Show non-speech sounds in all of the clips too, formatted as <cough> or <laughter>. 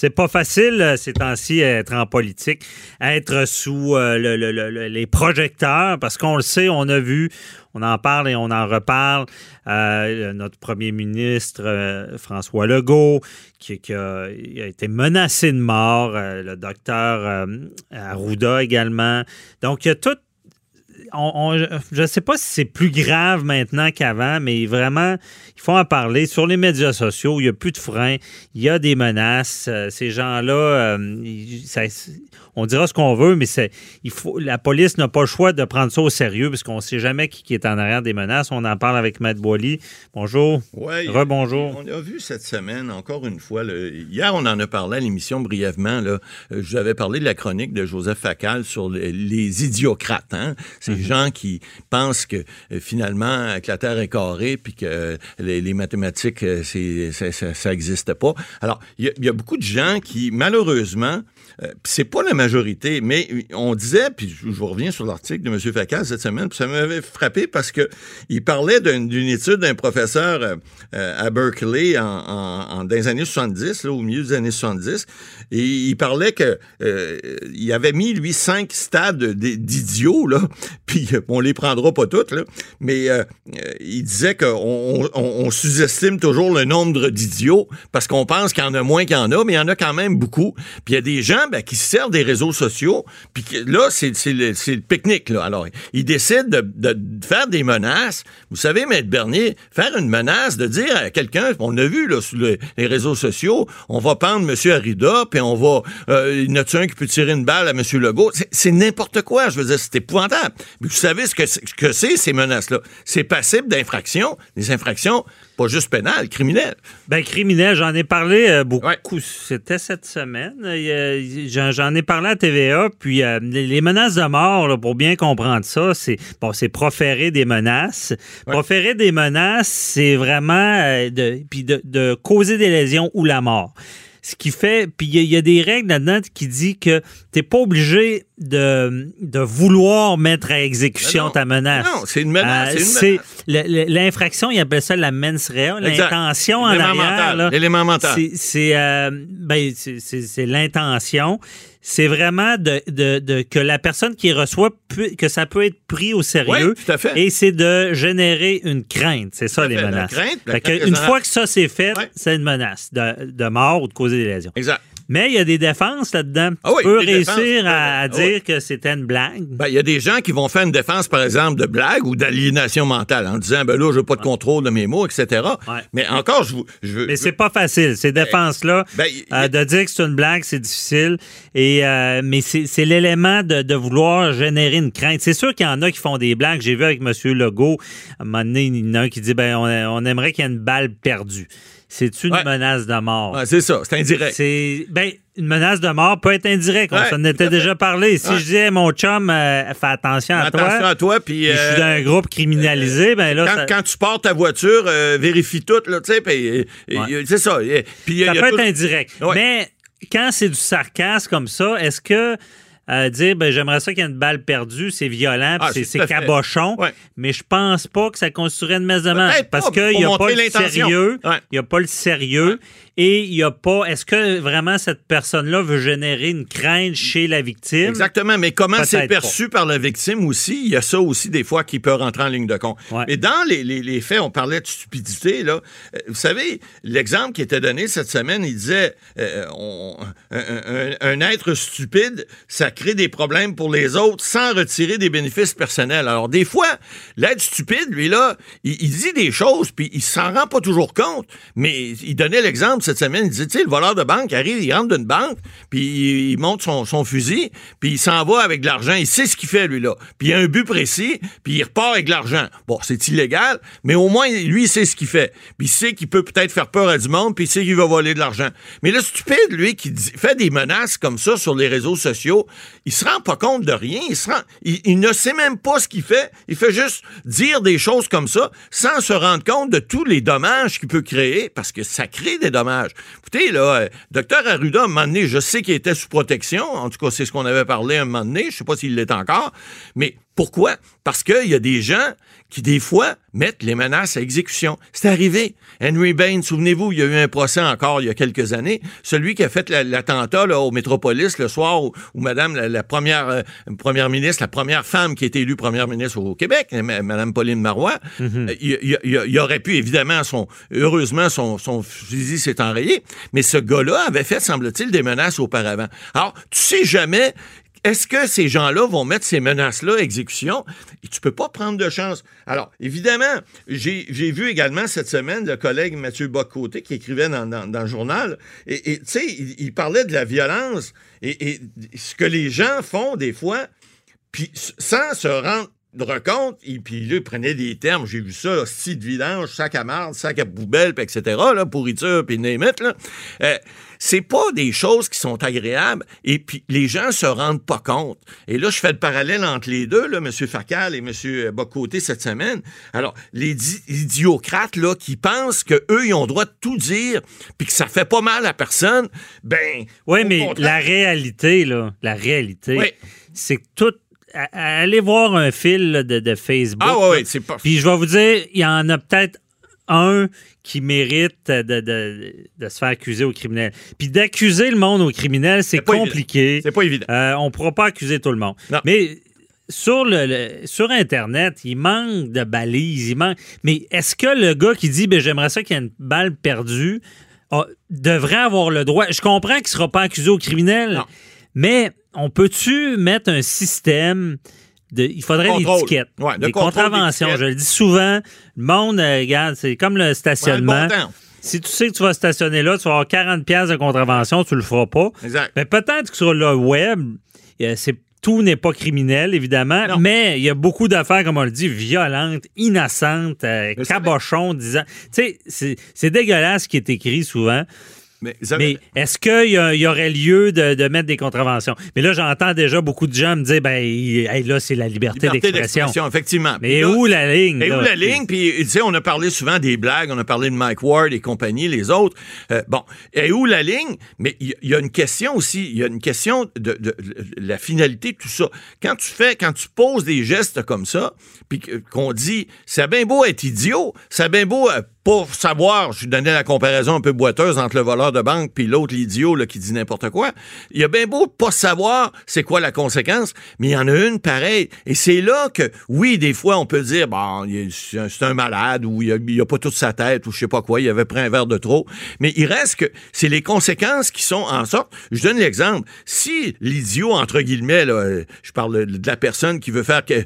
C'est pas facile euh, ces temps-ci être en politique, être sous euh, les projecteurs, parce qu'on le sait, on a vu, on en parle et on en reparle. Euh, notre premier ministre, François Legault, qui, a, été menacé de mort, le docteur Arruda également. Donc, il y a je ne sais pas si c'est plus grave maintenant qu'avant, mais vraiment, il faut en parler. Sur les médias sociaux, il n'y a plus de freins, il y a des menaces. Euh, ces gens-là, euh, on dira ce qu'on veut, mais il faut, la police n'a pas le choix de prendre ça au sérieux parce qu'on ne sait jamais qui, est en arrière des menaces. On en parle avec Matt Boily. Bonjour. Oui. Rebonjour. On a vu cette semaine, encore une fois, hier, on en a parlé à l'émission brièvement. Là, euh, je vous avais parlé de la chronique de Joseph Facal sur les, idiocrates. Hein? Gens qui pensent que euh, finalement, que la Terre est carrée puis que euh, les, mathématiques, ça n'existe pas. Alors, il y, a beaucoup de gens qui, malheureusement, euh, c'est pas la majorité, mais on disait, puis je, vous reviens sur l'article de M. Facal cette semaine, puis ça m'avait frappé parce que il parlait d'une étude d'un professeur euh, euh, à Berkeley en, dans les années 70, là, au milieu des années 70, et il parlait que il avait mis, lui, cinq stades d'idiots, là, <laughs> puis on les prendra pas toutes, mais il disait qu'on on, sous-estime toujours le nombre d'idiots parce qu'on pense qu'il y en a moins qu'il y en a, mais il y en a quand même beaucoup. Puis il y a des gens ben, qui se servent des réseaux sociaux. Puis là, c'est le, le, pique-nique. Là. Alors, ils décident de, faire des menaces. Vous savez, Maître Bernier, faire une menace, de dire à quelqu'un, on a vu là, sur les, réseaux sociaux, on va prendre M. Arida, puis on va... Euh, il y en a un qui peut tirer une balle à M. Legault? C'est n'importe quoi. Je veux dire, c'est épouvantable. Mais vous savez ce que c'est, ces menaces-là? C'est passible d'infraction. Des infractions pas juste pénal, criminel. Ben criminel, j'en ai parlé euh, beaucoup. C'était cette semaine. J'en ai parlé à TVA. Puis euh, les menaces de mort, pour bien comprendre ça, c'est bon, c'est proférer des menaces. Proférer des menaces, c'est vraiment euh, de, puis de causer des lésions ou la mort. Ce qui fait, puis il y, a des règles là-dedans qui dit que tu n'es pas obligé de, de vouloir mettre à exécution ta menace. Non, c'est une menace. Euh, l'infraction, il appelle ça la mens rea, l'intention en arrière. L'élément mental. C'est euh, ben, l'intention c'est vraiment de, de, que la personne qui reçoit, que ça peut être pris au sérieux. tout à fait. Et c'est de générer une crainte. C'est ça, les menaces. une fois que ça, c'est fait, c'est une menace de, de, mort ou de causer des lésions. Exact. Mais il y a des défenses là-dedans. Ah tu peux réussir à, ah dire que c'était une blague. Ben, il y a des gens qui vont faire une défense, par exemple, de blague ou d'aliénation mentale en disant, ben là, je n'ai pas de contrôle de mes mots, etc. Mais encore, je, je veux. Mais c'est pas facile, ces ben, défenses-là. Ben, euh, de dire que c'est une blague, c'est difficile. Et, euh, mais c'est l'élément de, vouloir générer une crainte. C'est sûr qu'il y en a qui font des blagues. J'ai vu avec M. Legault, à un moment donné, il y en a un qui dit, ben, on, on aimerait qu'il y ait une balle perdue c'est une menace de mort? c'est ça, c'est indirect. C'est ben une menace de mort peut être indirecte. on s'en était déjà parlé. Si je disais mon chum, euh, fais attention à toi. Attention à toi, puis. je suis dans un groupe criminalisé, ben là. Quand, tu portes ta voiture, euh, vérifie tout, là, tu sais, puis c'est ça. Puis, ça peut être indirect. Mais quand c'est du sarcasme comme ça, est-ce que dire ben, j'aimerais ça qu'il y ait une balle perdue, c'est violent, ah, c'est cabochon, mais je pense pas que ça constituerait une messe de parce qu'il n'y a, pas le sérieux. Il n'y a pas le sérieux et il n'y a pas. Est-ce que vraiment cette personne-là veut générer une crainte chez la victime? Exactement, mais comment c'est perçu par la victime aussi? Il y a ça aussi des fois qui peut rentrer en ligne de compte. Mais dans les, faits, on parlait de stupidité. Là. Euh, vous savez, l'exemple qui était donné cette semaine, il disait euh, un, être stupide, ça crée des problèmes pour les autres sans retirer des bénéfices personnels. Alors, des fois, l'être stupide, lui, là, il, dit des choses, puis il s'en rend pas toujours compte, mais il donnait l'exemple cette semaine. Il disait, tu sais, le voleur de banque arrive, il rentre d'une banque, puis il monte son, fusil, puis il s'en va avec de l'argent. Il sait ce qu'il fait, lui, là. Puis il a un but précis, puis il repart avec de l'argent. Bon, c'est illégal, mais au moins, lui, il sait ce qu'il fait. Puis il sait qu'il peut peut-être faire peur à du monde, puis il sait qu'il va voler de l'argent. Mais le stupide, lui, qui fait des menaces comme ça sur les réseaux sociaux, il se rend pas compte de rien. Il, ne sait même pas ce qu'il fait. Il fait juste dire des choses comme ça sans se rendre compte de tous les dommages qu'il peut créer, parce que ça crée des dommages Écoutez, là, euh, docteur Arruda, à un moment donné, je sais qu'il était sous protection. En tout cas, c'est ce qu'on avait parlé un moment donné. Je sais pas s'il l'est encore. Mais Pourquoi? Parce qu'il y a des gens qui, des fois, mettent les menaces à exécution. C'est arrivé. Henry Bain, souvenez-vous, il y a eu un procès encore il y a quelques années. Celui qui a fait l'attentat au Métropolis le soir où, Madame la, première euh, première ministre, la première femme qui a été élue première ministre au Québec, Madame Pauline Marois, mm-hmm. euh, il, aurait pu, évidemment, son, heureusement, son, son fusil s'est enrayé, mais ce gars-là avait fait, semble-t-il, des menaces auparavant. Alors, tu sais jamais est-ce que ces gens-là vont mettre ces menaces-là à exécution? Et tu peux pas prendre de chance. Alors, évidemment, j'ai vu également cette semaine le collègue Mathieu Bocoté qui écrivait dans, le journal, et tu sais, il, parlait de la violence et, ce que les gens font des fois, puis sans se rendre compte, et puis là, il prenait des termes, j'ai vu ça, site de vidange, sac à marde, sac à poubelle, etc., là, pourriture, puis name là. Euh, c'est pas des choses qui sont agréables et puis les gens se rendent pas compte. Et là, je fais le parallèle entre les deux, là, M. Facal et M. Bocoté cette semaine. Alors, les idiocrates, là, qui pensent que eux ils ont le droit de tout dire puis que ça fait pas mal à personne, ben... Oui, mais la réalité, là, la réalité, c'est que tout allez voir un fil de, Facebook. Ah oui, c'est pas. Puis je vais vous dire, il y en a peut-être un qui mérite de, se faire accuser au criminel. Puis d'accuser le monde au criminel, c'est compliqué. C'est pas évident. Euh, on ne pourra pas accuser tout le monde. Mais sur, le, sur Internet, il manque de balises. Il manque... Mais est-ce que le gars qui dit ben, j'aimerais ça qu'il y ait une balle perdue devrait avoir le droit? Je comprends qu'il ne sera pas accusé au criminel, mais on peut-tu mettre un système il faudrait des étiquettes, des contraventions. Je le dis souvent, le monde, euh, regarde, c'est comme le stationnement. si tu sais que tu vas stationner là, tu vas avoir 40 pièces de contravention, tu le feras pas. Exact. Mais peut-être que sur le web, c'est tout n'est pas criminel, évidemment, mais il y a beaucoup d'affaires, comme on le dit, violentes, innocentes, euh, cabochons, disant. Tu sais, c'est dégueulasse ce qui est écrit souvent. Mais, est-ce qu'il y, aurait lieu de, mettre des contraventions? Mais là, j'entends déjà beaucoup de gens me dire, ben là, c'est la liberté, d'expression. effectivement. Mais où la ligne? Et où la ligne? Puis, tu sais, on a parlé souvent des blagues, on a parlé de Mike Ward et compagnie, les autres. Euh, bon, et où la ligne? Mais il y, a une question aussi, il y a une question de, la finalité de tout ça. Quand tu fais, quand tu poses des gestes comme ça, puis qu'on dit, c'est bien beau être idiot, c'est bien beau euh, pour savoir, je donnais la comparaison un peu boiteuse entre le voleur de banque puis l'autre, l'idiot qui dit n'importe quoi. Il y a bien beau pas savoir c'est quoi la conséquence, mais il y en a une pareille. Et c'est là que, oui, des fois, on peut dire, bon, c'est un malade ou il a, pas toute sa tête ou je sais pas quoi, il avait pris un verre de trop. Mais il reste que c'est les conséquences qui sont en sorte. Je donne l'exemple. Si l'idiot, entre guillemets, là, je parle de la personne qui veut faire, qui,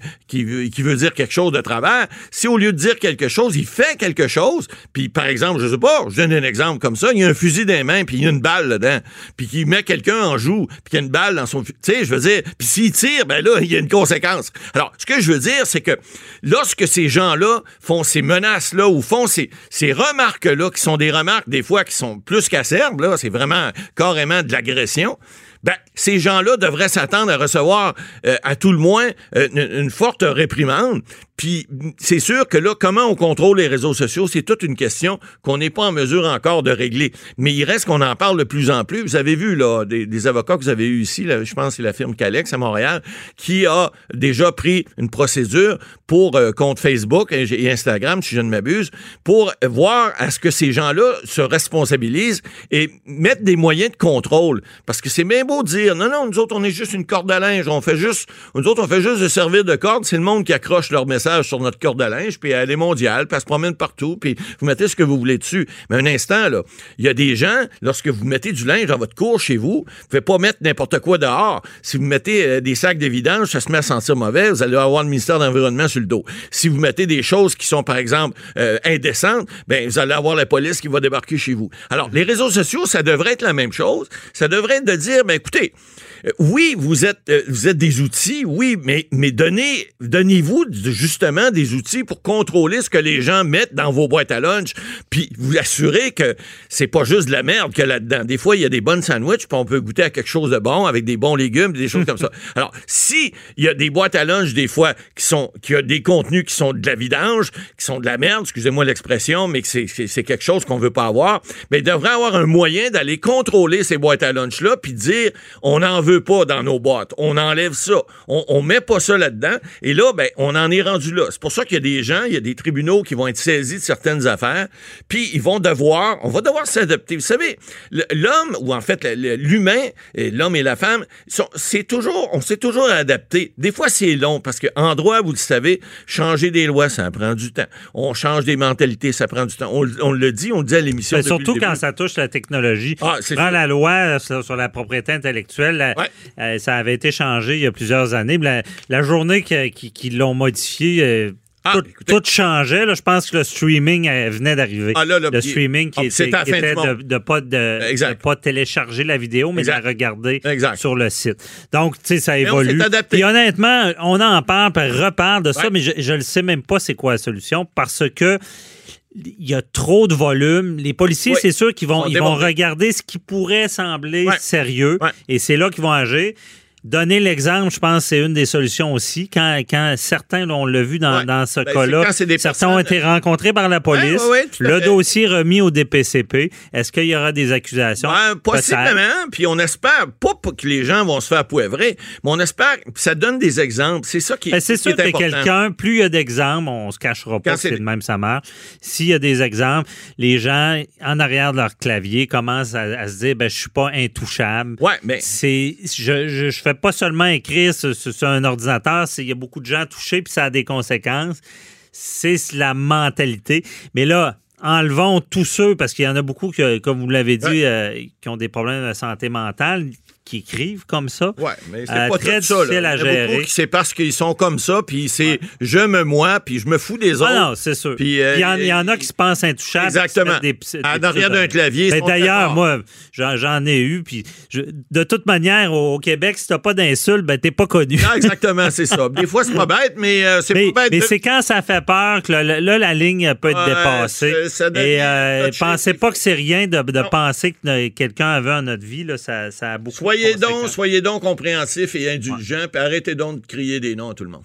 qui veut dire quelque chose de travers, si au lieu de dire quelque chose, il fait quelque chose, puis par exemple, je sais pas, je donne un exemple comme ça, il y a un fusil dans les mains, puis il y a une balle dedans, puis qu'il met quelqu'un en joue, puis qu'il y a une balle dans son... Tu sais, je veux dire, puis s'il tire, ben là, il y a une conséquence. Alors, ce que je veux dire, c'est que lorsque ces gens-là font ces menaces-là ou font ces, ces remarques-là, qui sont des remarques des fois qui sont plus qu'acerbes, c'est vraiment carrément de l'agression, ben, ces gens-là devraient s'attendre à recevoir, euh, à tout le moins, euh, une, forte réprimande. Puis c'est sûr que là, comment on contrôle les réseaux sociaux, c'est toute une question qu'on n'est pas en mesure encore de régler. Mais il reste qu'on en parle de plus en plus. Vous avez vu là des, avocats que vous avez eu ici, je pense c'est la firme Calex à Montréal, qui a déjà pris une procédure pour euh, contre Facebook et Instagram, si je ne m'abuse, pour voir à ce que ces gens-là se responsabilisent et mettent des moyens de contrôle. Parce que c'est bien beau dire non, non, nous autres, on est juste une corde à linge, on fait juste, nous autres, on fait juste de servir de corde, c'est le monde qui accroche leur message sur notre corde à linge, puis elle est mondiale, puis elle se promène partout, puis vous mettez ce que vous voulez dessus. Mais un instant, là, il y a des gens, lorsque vous mettez du linge dans votre cour chez vous, vous pouvez pas mettre n'importe quoi dehors. Si vous mettez euh, des sacs de vidange, ça se met à sentir mauvais, vous allez avoir le ministère de l'Environnement sur le dos. Si vous mettez des choses qui sont, par exemple, euh, indécentes, ben, vous allez avoir la police qui va débarquer chez vous. Alors, les réseaux sociaux, ça devrait être la même chose. Ça devrait être de dire, ben, écoutez, euh, oui, vous êtes, vous êtes des outils, oui, mais, mais donnez, donnez-vous justement des outils pour contrôler ce que les gens mettent dans vos boîtes à lunch, puis vous assurer que c'est pas juste de la merde qu'il y a là-dedans. Des fois, il y a des bonnes sandwichs, puis on peut goûter à quelque chose de bon avec des bons légumes, des choses comme ça. <laughs> Alors, si il y a des boîtes à lunch des fois qui sont qui a des contenus qui sont de la vidange, qui sont de la merde, excusez-moi l'expression, mais que c'est quelque chose qu'on veut pas avoir, mais il devrait avoir un moyen d'aller contrôler ces boîtes à lunch là, puis dire on n'en veut pas dans nos boîtes, on enlève ça, on, on met pas ça là-dedans, et là ben on en est rendu là. C'est pour ça qu'il y a des gens, il y a des tribunaux qui vont être saisis de certaines affaires, puis ils vont devoir, on va devoir s'adapter. Vous savez, l'homme ou en fait l'humain, l'homme et la femme, c'est toujours, on s'est toujours adapté. Des fois c'est long parce que en droit, vous le savez, changer des lois, ça prend du temps. On change des mentalités, ça prend du temps. On, le dit, on le dit à l'émission. Surtout quand ça touche la technologie. Ah, Prends la loi sur, la propriété intellectuelle, euh, ça avait été changé il y a plusieurs années. La, journée qu'ils qui, l'ont modifié, euh, ah, tout, changeait. Là. Je pense que le streaming euh, venait d'arriver. Ah, le streaming qui, ah, était, de, de, pas de, pas télécharger la vidéo, mais de la regarder sur le site. Donc, tu sais, ça évolue. Puis honnêtement, on en parle, puis reparle de ça, mais je ne sais même pas c'est quoi la solution parce que il y a trop de volume. Les policiers, c'est sûr qu'ils vont, ils vont regarder ce qui pourrait sembler sérieux et c'est là qu'ils vont agir. Donner l'exemple, je pense, c'est une des solutions aussi. Quand, quand certains, on l'a vu dans, dans ce ben, cas-là, certains ont été rencontrés par la police. le dossier remis au DPCP. Est-ce qu'il y aura des accusations? Ben, possiblement. Puis on espère, pas que les gens vont se faire poivrer, mais on espère que ça donne des exemples. C'est ça qui, ben, c'est sûr que quelqu'un, plus il y a d'exemples, on se cachera pas, c'est de même ça marche. S'il y a des exemples, les gens, en arrière de leur clavier, commencent à, se dire, ben, je suis pas intouchable. Ouais, mais. C'est, je, je, je fais pas seulement écrire sur, un ordinateur, il y a beaucoup de gens touchés, puis ça a des conséquences. C'est la mentalité. Mais là, enlevons tous ceux, parce qu'il y en a beaucoup, comme vous l'avez dit, euh, qui ont des problèmes de santé mentale qui écrivent comme ça. Oui, mais c'est euh, pas très tout ça. à gérer. C'est parce qu'ils sont comme ça, puis c'est je me moi, puis je me fous des ah autres. non, c'est sûr. Puis, euh, il, y en, a qui se pensent intouchables. Exactement. Des, en arrière d'un clavier. Ben, d'ailleurs, moi, j'en ai eu, puis de toute manière, au, Québec, si t'as pas d'insultes, ben t'es pas connu. Non, <laughs> exactement, c'est ça. Des fois, c'est pas bête, mais euh, c'est pas bête. Mais c'est quand ça fait peur que là, la ligne peut être dépassée. Et pensez pas que c'est rien de, penser que quelqu'un avait en notre vie, là, ça, ça a beaucoup Soyez donc, soyez donc compréhensifs et indulgents, puis arrêtez donc de crier des noms à tout le monde.